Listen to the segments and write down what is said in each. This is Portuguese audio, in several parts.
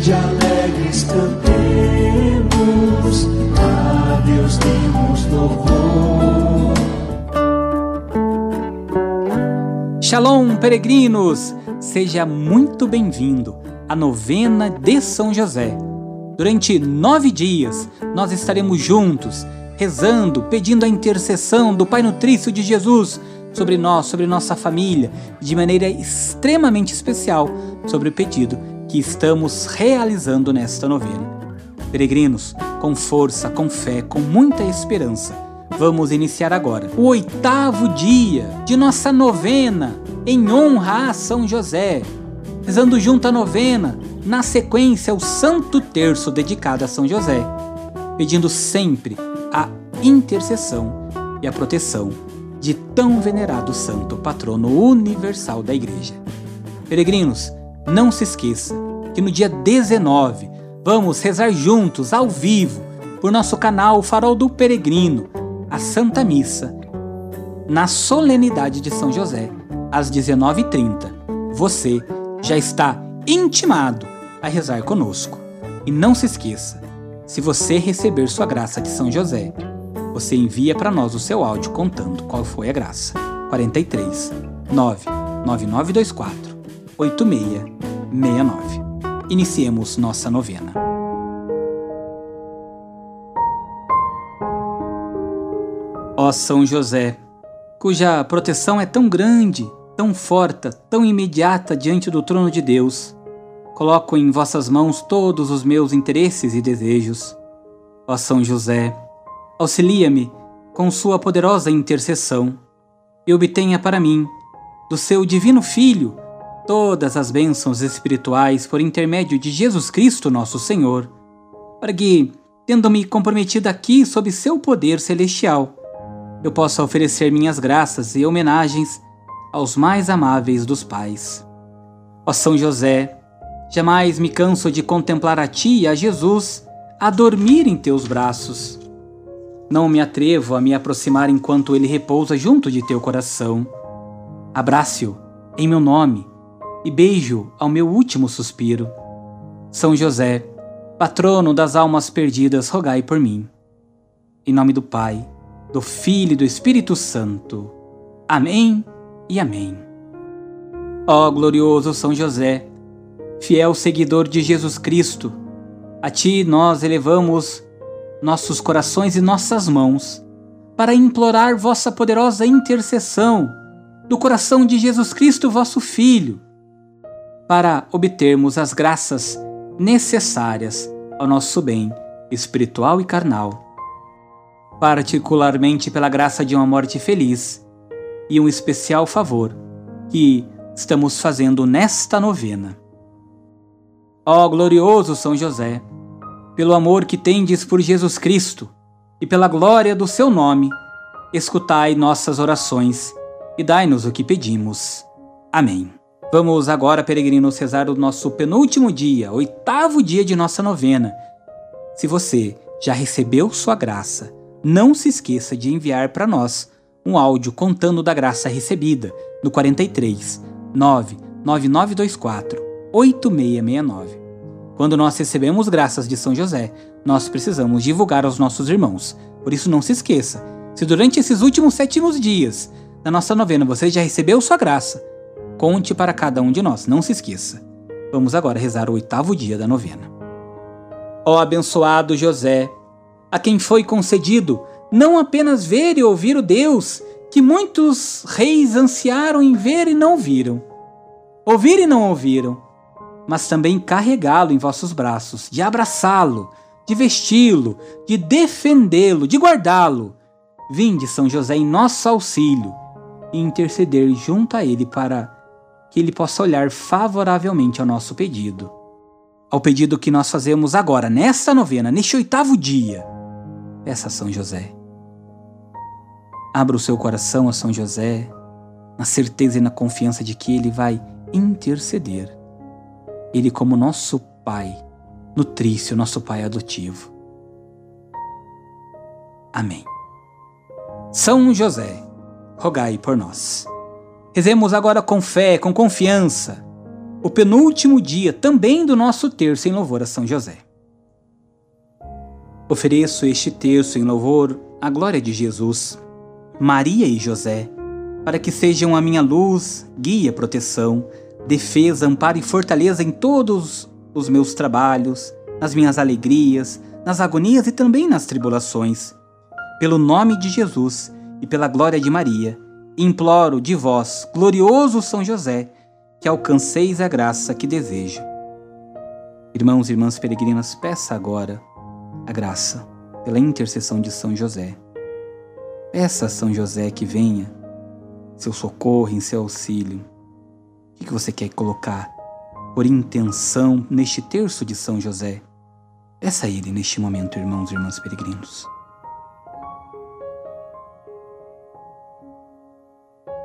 de alegres cantemos, a Deus demos louvor. Shalom, peregrinos! Seja muito bem-vindo à novena de São José. Durante nove dias, nós estaremos juntos, rezando, pedindo a intercessão do Pai Nutrício de Jesus sobre nós, sobre nossa família, de maneira extremamente especial sobre o pedido que estamos realizando nesta novena. Peregrinos, com força, com fé, com muita esperança, vamos iniciar agora o oitavo dia de nossa novena em honra a São José, rezando junto a novena, na sequência o Santo Terço dedicado a São José, pedindo sempre a intercessão e a proteção de tão venerado santo patrono universal da Igreja. Peregrinos, não se esqueça que no dia 19 vamos rezar juntos, ao vivo, por nosso canal Farol do Peregrino, a Santa Missa, na solenidade de São José, às 19h30. Você já está intimado a rezar conosco. E não se esqueça, se você receber sua graça de São José, você envia para nós o seu áudio contando qual foi a graça. 43 99924 8669. Iniciemos nossa novena. Ó São José, cuja proteção é tão grande, tão forte, tão imediata diante do trono de Deus, coloco em vossas mãos todos os meus interesses e desejos. Ó São José, auxilia-me com sua poderosa intercessão e obtenha para mim, do seu divino Filho, todas as bênçãos espirituais por intermédio de Jesus Cristo, nosso Senhor, para que, tendo-me comprometido aqui sob seu poder celestial, eu possa oferecer minhas graças e homenagens aos mais amáveis dos pais. Ó São José, jamais me canso de contemplar a ti e a Jesus a dormir em teus braços não me atrevo a me aproximar enquanto ele repousa junto de teu coração. Abrace-o em meu nome e beijo ao meu último suspiro. São José, patrono das almas perdidas, rogai por mim. Em nome do Pai, do Filho e do Espírito Santo. Amém e amém. Ó glorioso São José, fiel seguidor de Jesus Cristo, a ti nós elevamos nossos corações e nossas mãos, para implorar vossa poderosa intercessão do coração de Jesus Cristo, vosso Filho, para obtermos as graças necessárias ao nosso bem espiritual e carnal, particularmente pela graça de uma morte feliz e um especial favor que estamos fazendo nesta novena. Ó glorioso São José, pelo amor que tendes por Jesus Cristo e pela glória do seu nome, escutai nossas orações e dai-nos o que pedimos. Amém. Vamos agora, peregrinos, rezar o nosso penúltimo dia, oitavo dia de nossa novena. Se você já recebeu sua graça, não se esqueça de enviar para nós um áudio contando da graça recebida no 43 99924 8669. Quando nós recebemos graças de São José, nós precisamos divulgar aos nossos irmãos. Por isso, não se esqueça: se durante esses últimos sétimos dias da nossa novena você já recebeu sua graça, conte para cada um de nós, não se esqueça. Vamos agora rezar o oitavo dia da novena. Ó abençoado José, a quem foi concedido não apenas ver e ouvir o Deus que muitos reis ansiaram em ver e não viram, ouvir e não ouviram, mas também carregá-lo em vossos braços, de abraçá-lo, de vesti-lo, de defendê-lo, de guardá-lo. Vinde, São José, em nosso auxílio e interceder junto a ele para que ele possa olhar favoravelmente ao nosso pedido. Ao pedido que nós fazemos agora, nesta novena, neste oitavo dia. Peça a São José. Abra o seu coração a São José, na certeza e na confiança de que ele vai interceder ele como nosso Pai nutrício, nosso Pai adotivo. Amém. São José, rogai por nós. Rezemos agora com fé, com confiança, o penúltimo dia também do nosso terço em louvor a São José. Ofereço este terço em louvor à glória de Jesus, Maria e José, para que sejam a minha luz, guia, proteção, defesa, amparo e fortaleza em todos os meus trabalhos, nas minhas alegrias, nas agonias e também nas tribulações. Pelo nome de Jesus e pela glória de Maria, imploro de vós, glorioso São José, que alcanceis a graça que desejo. Irmãos e irmãs peregrinas, peça agora a graça pela intercessão de São José. Peça a São José que venha, seu socorro em seu auxílio. O que você quer colocar por intenção neste terço de São José? Peça a Ele neste momento, irmãos e irmãs peregrinos.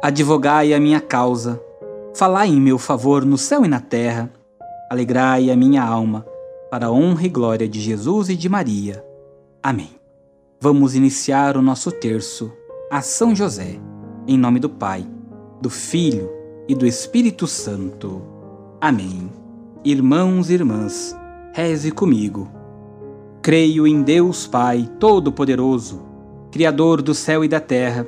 Advogai a minha causa, falai em meu favor no céu e na terra, alegrai a minha alma, para a honra e glória de Jesus e de Maria. Amém. Vamos iniciar o nosso terço a São José, em nome do Pai, do Filho e do Espírito Santo. Amém. Irmãos e irmãs, reze comigo. Creio em Deus Pai Todo-Poderoso, Criador do céu e da terra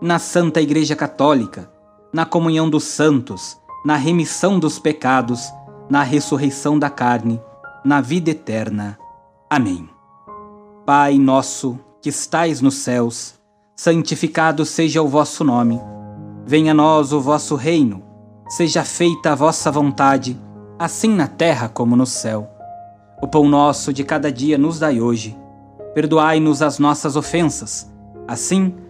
na Santa Igreja Católica, na comunhão dos santos, na remissão dos pecados, na ressurreição da carne, na vida eterna. Amém. Pai nosso, que estais nos céus, santificado seja o vosso nome. Venha a nós o vosso reino. Seja feita a vossa vontade, assim na terra como no céu. O pão nosso de cada dia nos dai hoje. Perdoai-nos as nossas ofensas, assim como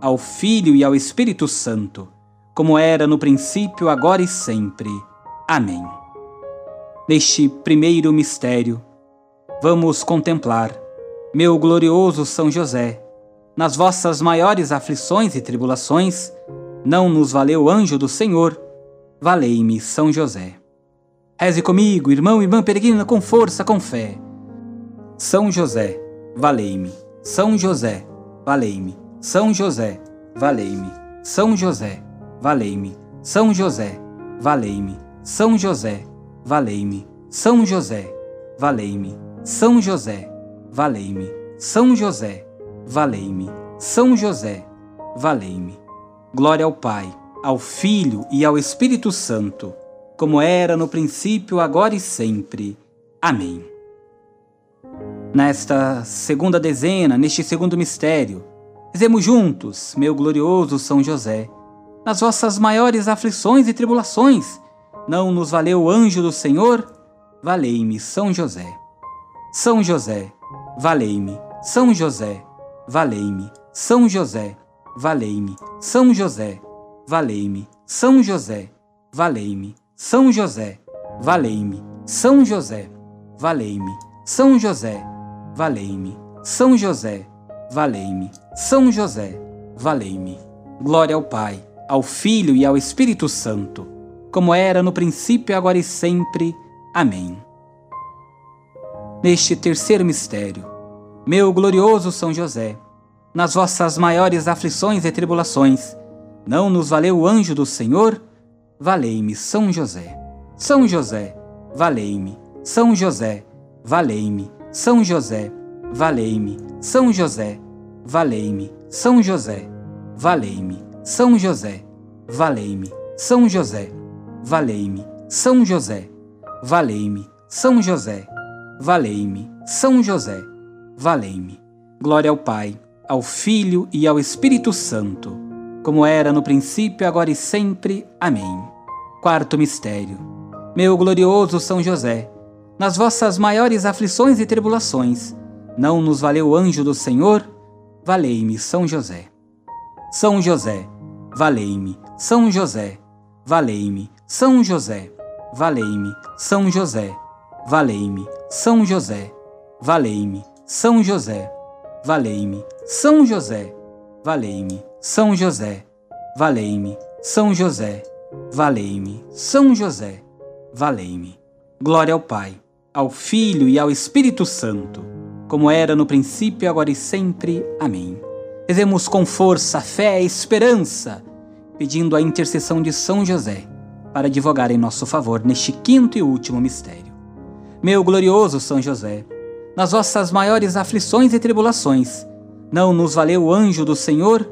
ao Filho e ao Espírito Santo, como era no princípio, agora e sempre. Amém. Neste primeiro mistério, vamos contemplar, meu glorioso São José, nas vossas maiores aflições e tribulações, não nos valeu anjo do Senhor, valei-me São José. Reze comigo, irmão e irmã peregrina, com força, com fé. São José, valei-me. São José, valei-me. São José, valei-me. São José, valei-me. São José, valei-me. São José, valei-me. São José, valei-me. São José, valei-me. São José, valei-me. São José, valei-me. Glória ao Pai, ao Filho e ao Espírito Santo, como era no princípio, agora e sempre. Amém. Nesta segunda dezena, neste segundo mistério, Rezemos juntos, meu glorioso São José, nas vossas maiores aflições e tribulações. Não nos valeu o anjo do Senhor? Valei-me, São José. São José, valei-me. São José, valei-me. São José, valei-me. São José, valei-me. São José, valei-me. São José, valei-me. São José, valei-me. São José, valei-me. São José, valei-me. São José, valei-me. Glória ao Pai, ao Filho e ao Espírito Santo, como era no princípio, agora e sempre. Amém. neste terceiro mistério. Meu glorioso São José, nas vossas maiores aflições e tribulações, não nos valeu o anjo do Senhor? Valei-me, São José. São José, valei-me. São José, valei-me. São José, valei-me. São José, valei-me. São José, valei-me. São José, valei-me. São José, valei-me. São José, valei-me. São José, valei-me. São José, valei-me. Glória ao Pai, ao Filho e ao Espírito Santo, como era no princípio, agora e sempre. Amém. Quarto mistério. Meu glorioso São José, nas vossas maiores aflições e tribulações, não nos valeu o anjo do Senhor? Valei-me, São José. São José, valei-me. São José, valei-me. São José, valei-me. São José, valei-me. São José, valei-me. São José, valei-me. São José, valei-me. São José, valei-me. São José, valei-me. São José, valei-me. Glória ao Pai, ao Filho e ao Espírito Santo, como era no princípio, agora e sempre. Amém. Rezemos com força, fé e esperança, pedindo a intercessão de São José para advogar em nosso favor neste quinto e último mistério. Meu glorioso São José, nas vossas maiores aflições e tribulações, não nos valeu o anjo do Senhor?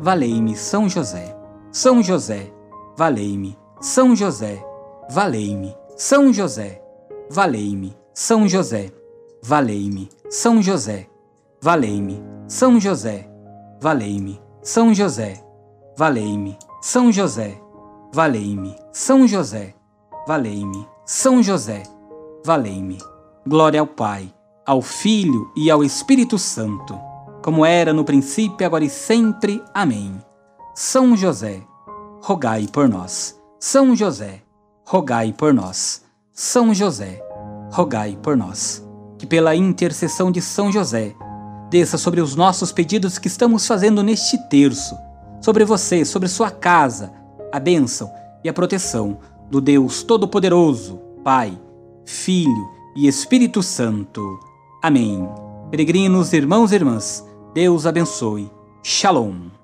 Valei-me, São José. São José, valei-me. São José, valei-me. São José, valei-me. São José, valei-me. São José, valei-me. São José, valei-me. São José, valei-me. São José, valei-me. São José, valei-me. São José, valei-me. Glória ao Pai, ao Filho e ao Espírito Santo, como era no princípio, agora e sempre. Amém. São José, rogai por nós. São José, rogai por nós. São José, rogai por nós. Que pela intercessão de São José, desça sobre os nossos pedidos que estamos fazendo neste terço, sobre você, sobre sua casa, a bênção e a proteção do Deus Todo-Poderoso, Pai, Filho e Espírito Santo. Amém. Peregrinos, irmãos e irmãs, Deus abençoe. Shalom.